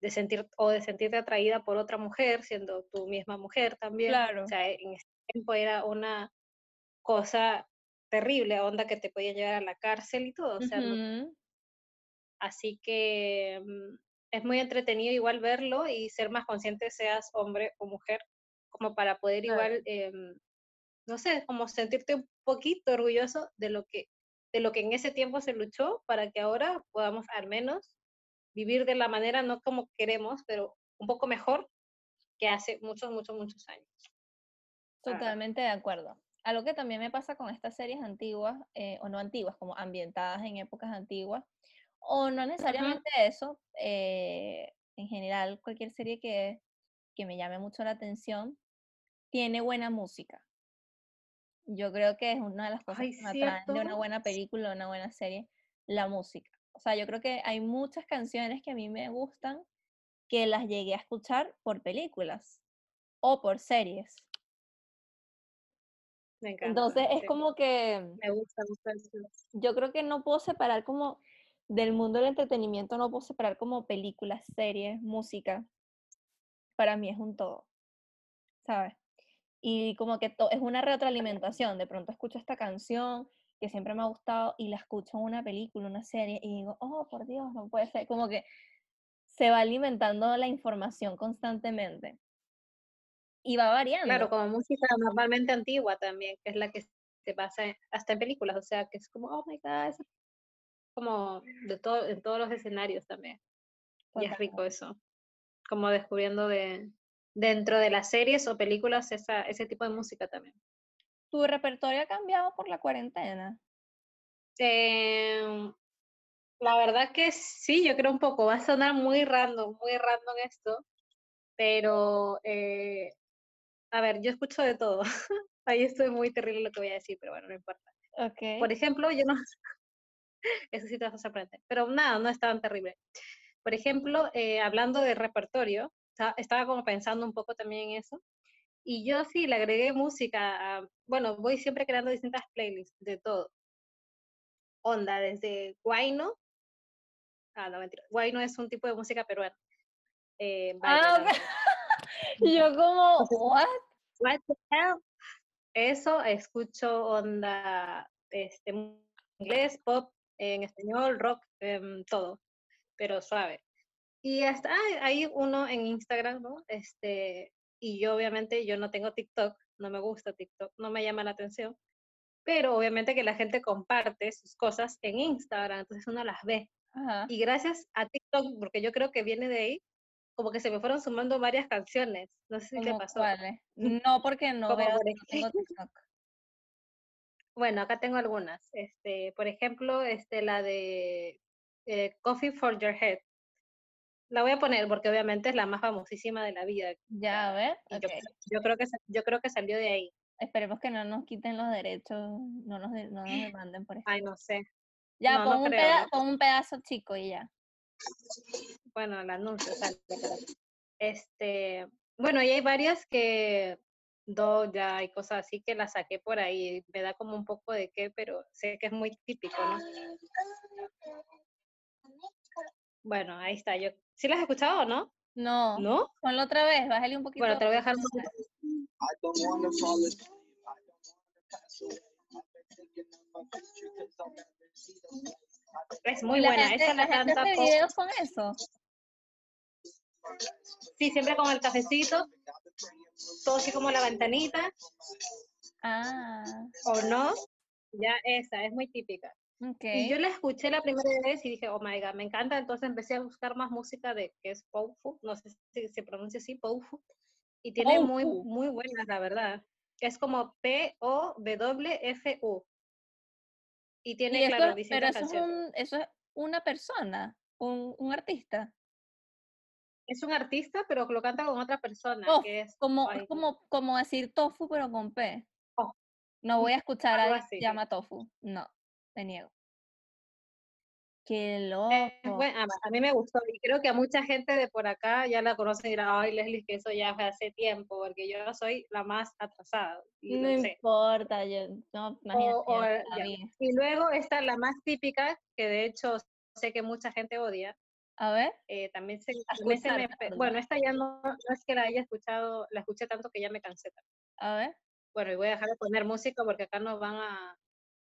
de sentir o de sentirte atraída por otra mujer, siendo tu misma mujer también. Claro. O sea, en ese tiempo era una cosa terrible, onda que te podía llevar a la cárcel y todo. O sea, Así que mm, es muy entretenido igual verlo y ser más consciente seas hombre o mujer, como para poder igual, em, no sé, como sentirte un poquito orgulloso de lo que de lo que en ese tiempo se luchó para que ahora podamos al menos vivir de la manera no como queremos, pero un poco mejor que hace muchos, muchos, muchos años. Totalmente de acuerdo. Algo que también me pasa con estas series antiguas, eh, o no antiguas, como ambientadas en épocas antiguas, o no necesariamente eso, eh, en general cualquier serie que, que me llame mucho la atención, tiene buena música. Yo creo que es una de las cosas que me atraen de una buena película, una buena serie, la música. O sea, yo creo que hay muchas canciones que a mí me gustan que las llegué a escuchar por películas o por series. Me encanta. Entonces es como que... Me gusta, mucho Yo creo que no puedo separar como del mundo del entretenimiento, no puedo separar como películas, series, música. Para mí es un todo, ¿sabes? Y como que es una retroalimentación. De pronto escucho esta canción que siempre me ha gustado y la escucho en una película, una serie y digo, oh, por Dios, no puede ser. Como que se va alimentando la información constantemente. Y va variando. Claro, como música normalmente antigua también, que es la que se pasa hasta en películas, o sea, que es como, oh my God, es como de todo, en todos los escenarios también. Y es rico eso, como descubriendo de, dentro de las series o películas esa, ese tipo de música también. ¿Tu repertorio ha cambiado por la cuarentena? Em, la verdad que sí, yo creo un poco. Va a sonar muy random, muy random esto, pero eh, a ver, yo escucho de todo. Ahí estoy muy terrible lo que voy a decir, pero bueno, no importa. Okay. Por ejemplo, yo no. Eso sí te vas a sorprender. Pero nada, no es tan terrible. Por ejemplo, eh, hablando de repertorio, estaba como pensando un poco también en eso. Y yo sí le agregué música, bueno, voy siempre creando distintas playlists de todo. Onda, desde guayno, ah, no, mentira, guayno es un tipo de música peruana. Eh, ah, yo como, what? What the hell? Eso, escucho onda, este, inglés, pop, en español, rock, em, todo, pero suave. Y hasta hay uno en Instagram, ¿no? Este, y yo obviamente yo no tengo TikTok, no me gusta TikTok, no me llama la atención, pero obviamente que la gente comparte sus cosas en Instagram, entonces uno las ve. Y gracias a TikTok, porque yo creo que viene de ahí, como que se me fueron sumando varias canciones. No sé si te pasó. No, porque no veo TikTok. Bueno, acá tengo algunas. Este, por ejemplo, este, la de eh, Coffee for Your Head. La voy a poner porque obviamente es la más famosísima de la vida. Ya, a ver. Yo, creo que, yo creo que salió de ahí. Esperemos que no nos quiten los derechos, no nos, no nos demanden por eso. Ay, no sé. Ya, pon, un pedazo, un pedazo chico y ya. Bueno, el anuncio sale. Este, bueno, y hay varias que Doja y cosas así que la saqué por ahí. Me da como un poco de qué, pero sé que es muy típico, ¿no? Bueno, ahí está. Yo, ¿Sí las has escuchado o no? No. ¿No? Ponlo otra vez, bájale un poquito. Bueno, te lo voy a dejar un poquito. Es muy la buena. gente, Esa la la gente hace videos con eso. Sí, siempre con el cafecito. Todo así como la ventanita. Ah, ¿O no? Ya esa, es muy típica. Y yo la escuché la primera vez y dije, oh my god, me encanta. Entonces empecé a buscar más música de que es Powfu, no sé si se pronuncia así, Powfu. Y tiene muy, muy buenas, la verdad. Es como P-O-W-F-U. Y Y tiene, eso, claro, pero eso es, canciones. un, eso es una persona, un, un artista. Es un artista, pero lo canta con otra persona, Tof, que es, como, ay, es como, como decir tofu, pero con P. Oh. No voy a escuchar a algo se llama tofu. No, te niego. Qué es loco. buena, a mí me gustó y creo que a mucha gente de por acá ya la conoce y dirá, ay Leslie, que eso ya fue hace tiempo, porque yo soy la más atrasada. Y No lo sé. importa, yo, no, imagínate, O- o, yo eh. Y luego está la más típica, que de hecho sé que mucha gente odia. A ver, eh, también se, también se me bueno, esta ya no, no es que la haya escuchado, la escuché tanto que ya me cansé. también. a ver, Bueno, y voy a dejar de poner música porque acá nos van a...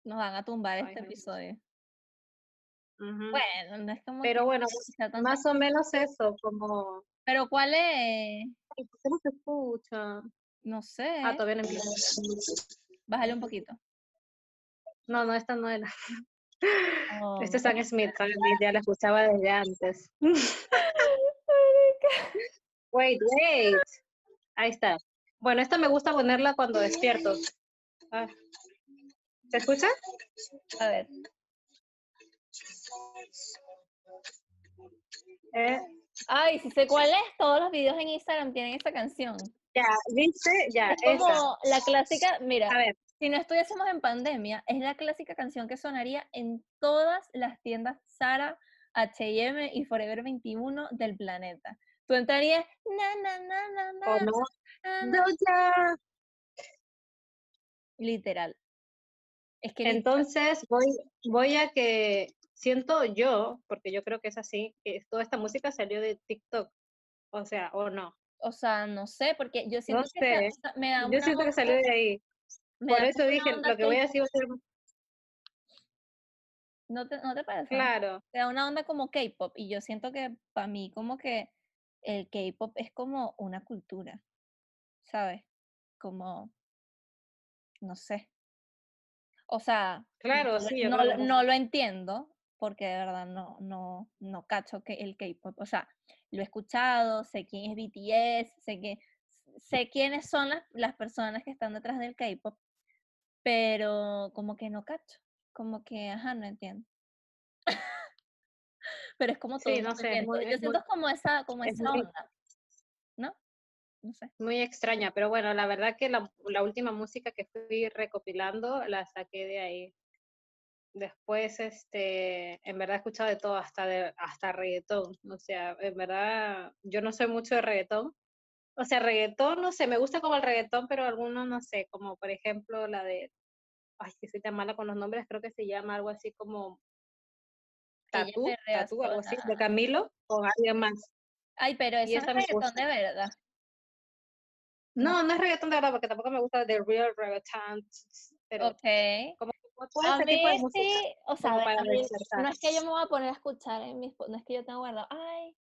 nos van a tumbar Ay, este no. episodio. Ujú. Bueno, no es como Pero bueno, tan- más o menos eso, como... Pero ¿cuál es? Ay, ¿por qué no se escucha? No sé. Ah, todavía no empieza. Bájale un poquito. No, no, esta no era. Oh, Este es Sam Smith, Sam Smith, ya la escuchaba desde antes. Wait, wait. Ahí está. Bueno, esta me gusta ponerla cuando despierto. Ah. ¿Se escucha? A ver. Eh, Ay, si sé cuál es, todos los videos en Instagram tienen esta canción. ya, ¿viste? Ya, Es esa. como la clásica, mira, A ver, si no estuviésemos en pandemia, es la clásica canción que sonaría en todas las tiendas Zara, H&M y Forever 21 del planeta. Tú entrarías, na, na, na, na, na, no. na, literal. Es que literal, Entonces voy, voy a que siento yo, porque yo creo que es así, que toda esta música salió de TikTok. O sea, o no. o sea, no sé, porque yo siento que sé. me da Yo siento que salió de ahí. Por eso dije, lo que voy a decir va a ser ¿No te, no te parece? claro. Te da una onda como K-pop y yo siento que para mí como que el K-pop es como una cultura, ¿sabes? Como, no sé. O sea, Claro, no, sí, no, lo- que- no lo entiendo porque de verdad no, no, no cacho que el K-pop, o sea, lo he escuchado, sé quién es BTS, sé que sé quiénes son las, las personas que están detrás del K-pop, pero como que no cacho, como que, ajá, no entiendo. pero es como todo Sí, no sé, es movimiento. muy- Yo es siento muy- como esa, como es esa muy- onda. No sé. Muy extraña, pero bueno, la verdad que la, la última música que fui recopilando la saqué de ahí. Después, este, en verdad he escuchado de todo, hasta de, hasta reggaetón. O sea, en verdad, yo no soy mucho de reggaetón. O sea, reggaetón, no sé, me gusta como el reggaetón, pero algunos, no sé, como por ejemplo la de, ay, que soy tan mala con los nombres, creo que se llama algo así como Tatú, Tatú, algo así, de. Camilo, con alguien más. Ay, pero eso es reggaetón de verdad. No. No, es reggaetón de verdad, porque tampoco me gusta The Real Reggaeton, pero Ok. como, A ese mí tipo de música. sí, o sea, a mí no es que yo me voy a poner a escuchar en mis, no es que yo tengo guardado, ay,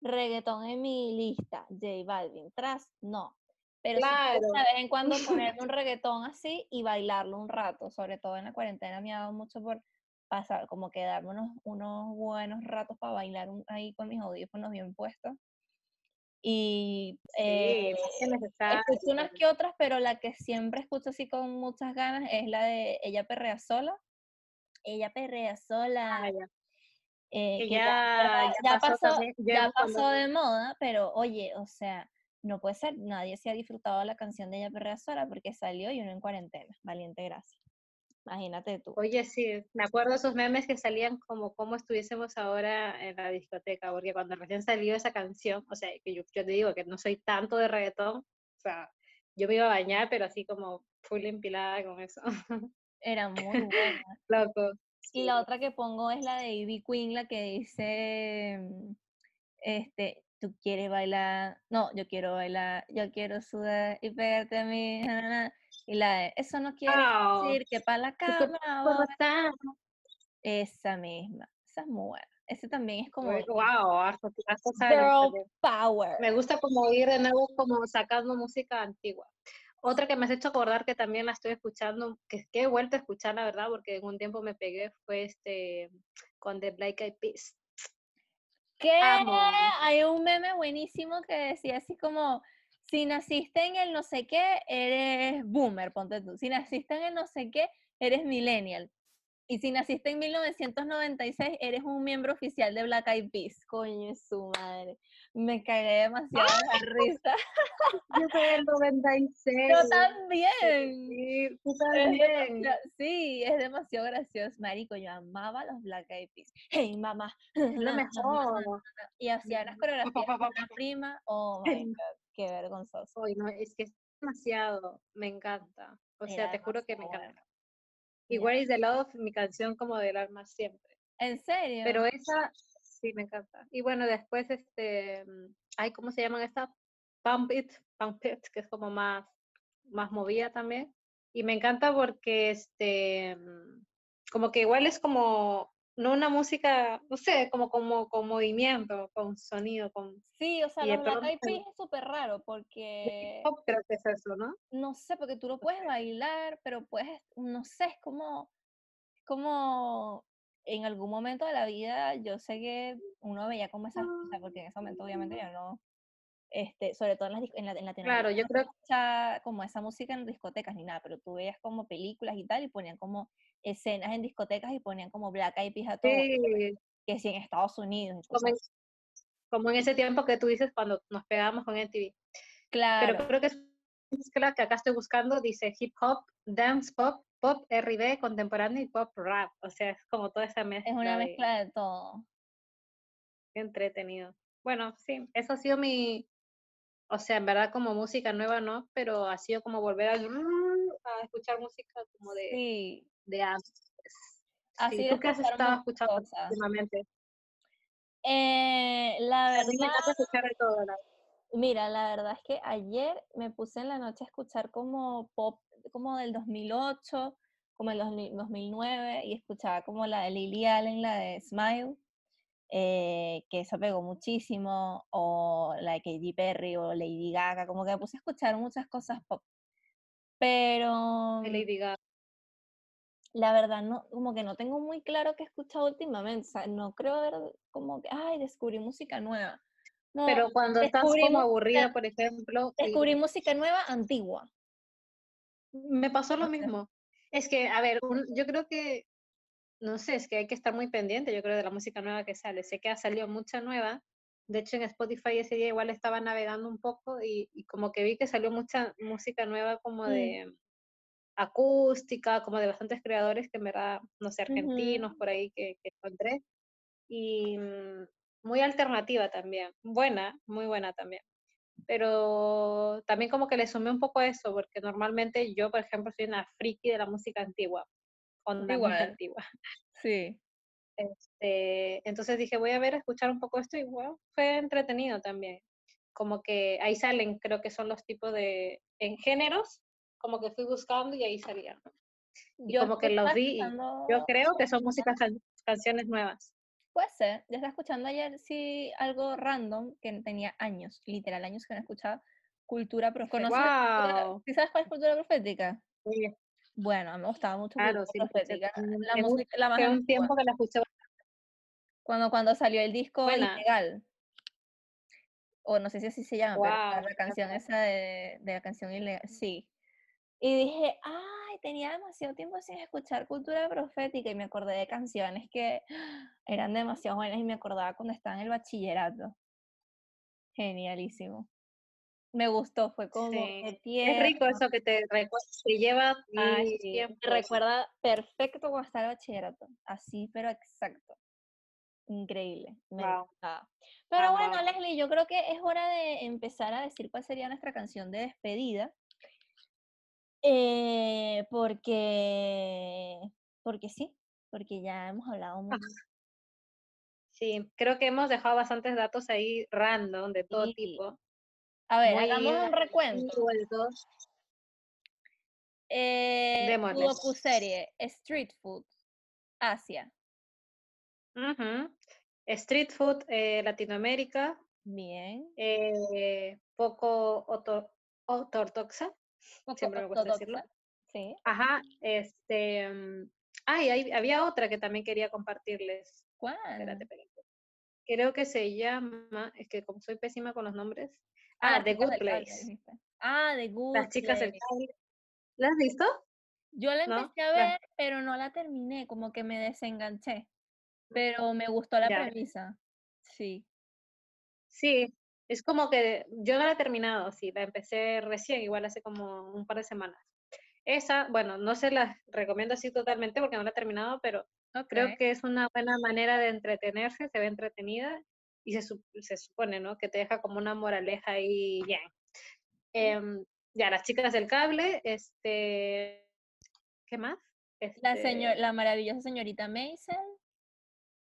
reggaetón en mi lista, J Balvin, tras, no. Pero sí Claro. gusta de vez en cuando ponerme un reggaetón así y bailarlo un rato, sobre todo en la cuarentena me ha dado mucho por pasar, como quedarme unos, unos buenos ratos para bailar un- ahí con mis audífonos bien puestos. Y eh, Sí, escucho unas que otras, pero la que siempre escucho así con muchas ganas es la de Ella Perrea Sola. Ella Perrea Sola. Ah, ya. eh, Que ya, ya pasó, también. Cuando- de moda, pero oye, o sea, no puede ser, nadie se ha disfrutado la canción de Ella Perrea Sola porque salió y uno en cuarentena. Valiente gracia. Imagínate tú. Oye, sí, me acuerdo esos memes que salían como como estuviésemos ahora en la discoteca, porque cuando recién salió esa canción, o sea, que yo, yo te digo que no soy tanto de reggaetón, o sea, yo me iba a bañar, pero así como full empilada con eso. Era muy buena. Loco. Y la otra que pongo es la de Ivy Queen, la que dice, este, tú quieres bailar, no, yo quiero bailar, yo quiero sudar y pegarte a mí, y la de, eso no quiere decir que para la cama, esa misma, esa es muy buena. Ese también es como. Wow, Girl power. Me gusta como ir de nuevo como sacando música antigua. Otra que me has hecho acordar que también la estoy escuchando, que, que he vuelto a escuchar, la verdad, porque en un tiempo me pegué, fue este con The Black Eyed Peas. ¿Qué? Hay un meme buenísimo que decía así como, si naciste en el no sé qué, eres boomer, ponte tú. Si naciste en el no sé qué, eres millennial. Y si naciste en 1996, eres un miembro oficial de Black Eyed Peas. Coño, su madre. Me cagué demasiado de la risa. Yo soy del 96. Yo también. Sí, tú también. sí, es demasiado gracioso. Marico, yo amaba los Black Eyed Peas. Hey, mamá. Lo mejor. Y hacía las coreografías con la prima. Oh, my God. Qué vergonzoso. Ay, no, es que es demasiado. Me encanta. O sea, te juro que me encanta. Y Where is the Love, mi canción como del alma siempre. ¿En serio? Pero esa sí me encanta. Y bueno, después este, mm, ay, ¿cómo se llaman estas? Pump It, Pump It, que es como más, más movida también. Y me encanta porque este, mm, como que igual es como no una música, no sé, como, como con movimiento, con sonido, con... Sí, o sea, los Black Eyed Peas es súper raro porque... creo que es eso, ¿no? No sé, porque tú lo puedes bailar, pero puedes, no sé, es como, como en algún momento de la vida, yo sé que uno veía como esas cosas, ah. porque en ese momento obviamente ya no, este, sobre todo en, las, en, la, en Latinoamérica. Claro, yo creo que... como esa música en discotecas ni nada, pero tú veías como películas y tal y ponían como escenas en discotecas y ponían como Black Eyed Peas a todo, que sí en Estados Unidos. Como en, ese tiempo que tú dices cuando nos pegábamos con MTV. Claro. Pero creo que es mezcla que acá estoy buscando, dice hip hop, dance pop, pop R&B, contemporáneo y pop rap. O sea, es como toda esa mezcla. Es una mezcla de todo. Entretenido. Bueno, sí, eso ha sido mi, o sea, en verdad como música nueva no, pero ha sido como volver a, a escuchar música como de, sí. de antes. Así sí, ¿Tú qué has estado escuchando últimamente? Eh, la verdad... escuchar de todo, Mira, la verdad es que ayer me puse en la noche a escuchar como pop, como del 2008, como el 2009, y escuchaba como la de Lily Allen, la de Smile. Eh, que eso pegó muchísimo, o la de Katy Perry o Lady Gaga, como que me puse a escuchar muchas cosas pop. Pero... Lady Gaga. La verdad, no, como que no tengo muy claro qué he escuchado últimamente, o sea, no creo haber como que, ay, descubrí música nueva. Pero cuando estás como aburrida, por ejemplo... Descubrí música nueva antigua. Me pasó lo mismo. Es que, a ver, yo creo que no sé, es que hay que estar muy pendiente, yo creo, de la música nueva que sale. Sé que ha salido mucha nueva. De hecho, en Spotify ese día igual estaba navegando un poco y, como que vi que salió mucha música nueva como mm. de acústica, como de bastantes creadores que en verdad, no sé, argentinos por ahí que, encontré. Y mm, muy alternativa también. Buena, muy buena también. Pero también como que le sumé un poco a eso, porque normalmente yo, por ejemplo, soy una friki de la música antigua onda muy antigua. Sí. Este, entonces dije, voy a ver, a escuchar un poco esto y bueno, fue entretenido también. Como que ahí salen, creo que son los tipos de, en géneros, como que fui buscando y ahí salían. Yo como que los vi, yo creo que son músicas, canciones nuevas. Puede ser, yo estaba escuchando ayer sí algo random que tenía años, literal años que no escuchaba, cultura profética. Wow. sabes cuál es cultura profética? Sí. Bueno, me gustaba mucho. Claro, sí, la música, la más un tiempo que la escuché Cuando, cuando salió el disco Ilegal. O no sé si así se llama, pero la canción esa de, de la canción Ilegal. Sí. Y dije, ay, tenía demasiado tiempo sin escuchar cultura profética y me acordé de canciones que eran demasiado buenas y me acordaba cuando estaba en el bachillerato. Genialísimo me gustó, fue como Es rico eso que te, te lleva recuerda perfecto cuando estaba el bachillerato, así pero exacto. Increíble, me Pero bueno, Leslie, yo creo que es hora de empezar a decir cuál sería nuestra canción de despedida. Eh, porque, porque sí, porque ya hemos hablado mucho. Sí, creo que hemos dejado bastantes datos ahí random de todo Sí. tipo. A ver, Muy hagamos un recuento. Eh, docuserie, Street Food, Asia. Ujú. Street food, eh, Latinoamérica, Bien. eh, poco orto- ortodoxa. Siempre me gusta decirlo. Sí. Ajá, este. Ay, hay- había otra que también quería compartirles. ¿Cuál? Espérate, espérate. Creo que se llama, es que como soy pésima con los nombres. Ah, The Good Place. Ah, The Good Las chicas del Place. ¿La has visto? Yo la ¿no? empecé a La- ver, pero no la terminé, como que me desenganché. Pero me gustó la Ya. premisa. Sí. Sí, es como que yo no la he terminado, sí, la empecé recién, igual hace como un par de semanas. Esa, bueno, no se la recomiendo así totalmente porque no la he terminado, pero creo que es una buena manera de entretenerse, se ve entretenida y se, se supone, ¿no? Que te deja como una moraleja ahí bien. Em, ya, las chicas del cable, este, ¿qué más? La, señor, Este, la maravillosa señorita Maisel.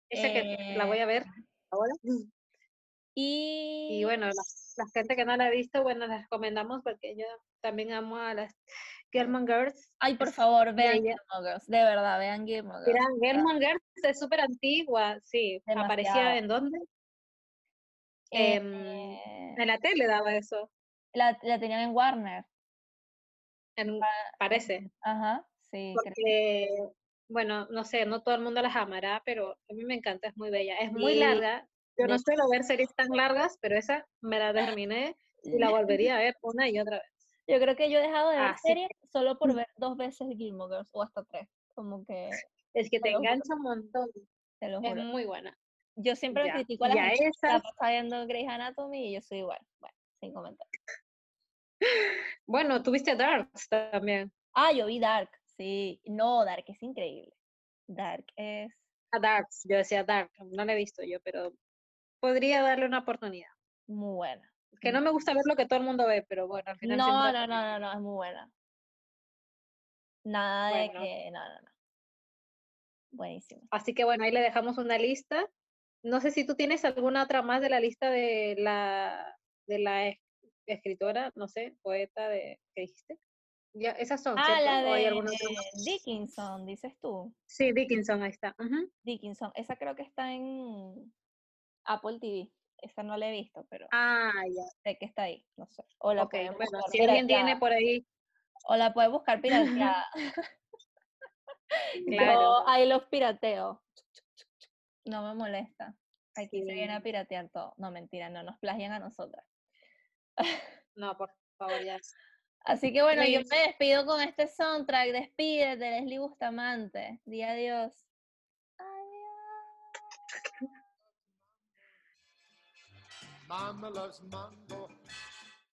esa que la voy a ver ahora. Y, Y bueno, la, la gente que no la ha visto, bueno, les recomendamos porque yo también amo a las Gilmore Girls. ay, por favor, vean. Gilmore Girls, de verdad, vean Gilmore Girls. Girls es súper antigua, sí. ¿Aparecía Demasiado. en dónde? Eh, Em, en la tele daba eso. la, la tenían en Warner. en- parece. Ajá, sí. creo. Bueno, no sé, no todo el mundo las amará, pero a mí me encanta, es muy bella. Es muy Sí, larga. Yo no suelo ver series tan largas, pero esa me la terminé y la volvería a ver una y otra vez. Yo creo que yo he dejado de ver Así series solo por ver dos veces Gilmore Girls o hasta tres. Como que, Es que te engancha un montón. te lo Es juro. muy buena. Yo siempre Ya, critico a la gente que está viendo Grey's Anatomy y yo soy igual. Bueno, sin comentar. Bueno, tuviste Darks también. Ah, yo vi Dark, sí. No, Dark es increíble. Dark es A Darks, yo decía Dark, no la he visto yo, pero podría darle una oportunidad. muy buena. Que no me gusta ver lo que todo el mundo ve, pero bueno, al final No, no, no, no, no, es muy buena. Nada de que, no, no, no. Buenísimo. Así que bueno, ahí le dejamos una lista. No sé si tú tienes alguna otra más de la lista de la de la es- escritora, no sé, poeta de ¿qué dijiste? Ya, esas son, Ah, ¿cierto? la ¿O hay de? Dickinson, dices tú. Sí, Dickinson, ahí está. Dickinson, esa creo que está en Apple TV. Esa no la he visto, pero Ah, ya. sé que está ahí, no sé. O la Ok, pueden bueno, buscar si alguien tiene por ahí, O la puedes buscar pirateada. claro. Yo ahí los pirateo. No me molesta. Aquí se viene a piratear todo. No, mentira, no nos plagian a nosotras. No, por favor, ya. Así que bueno, yo me despido con este soundtrack. Despídete, Leslie Bustamante. Di adiós. Adiós. Mama loves mambo,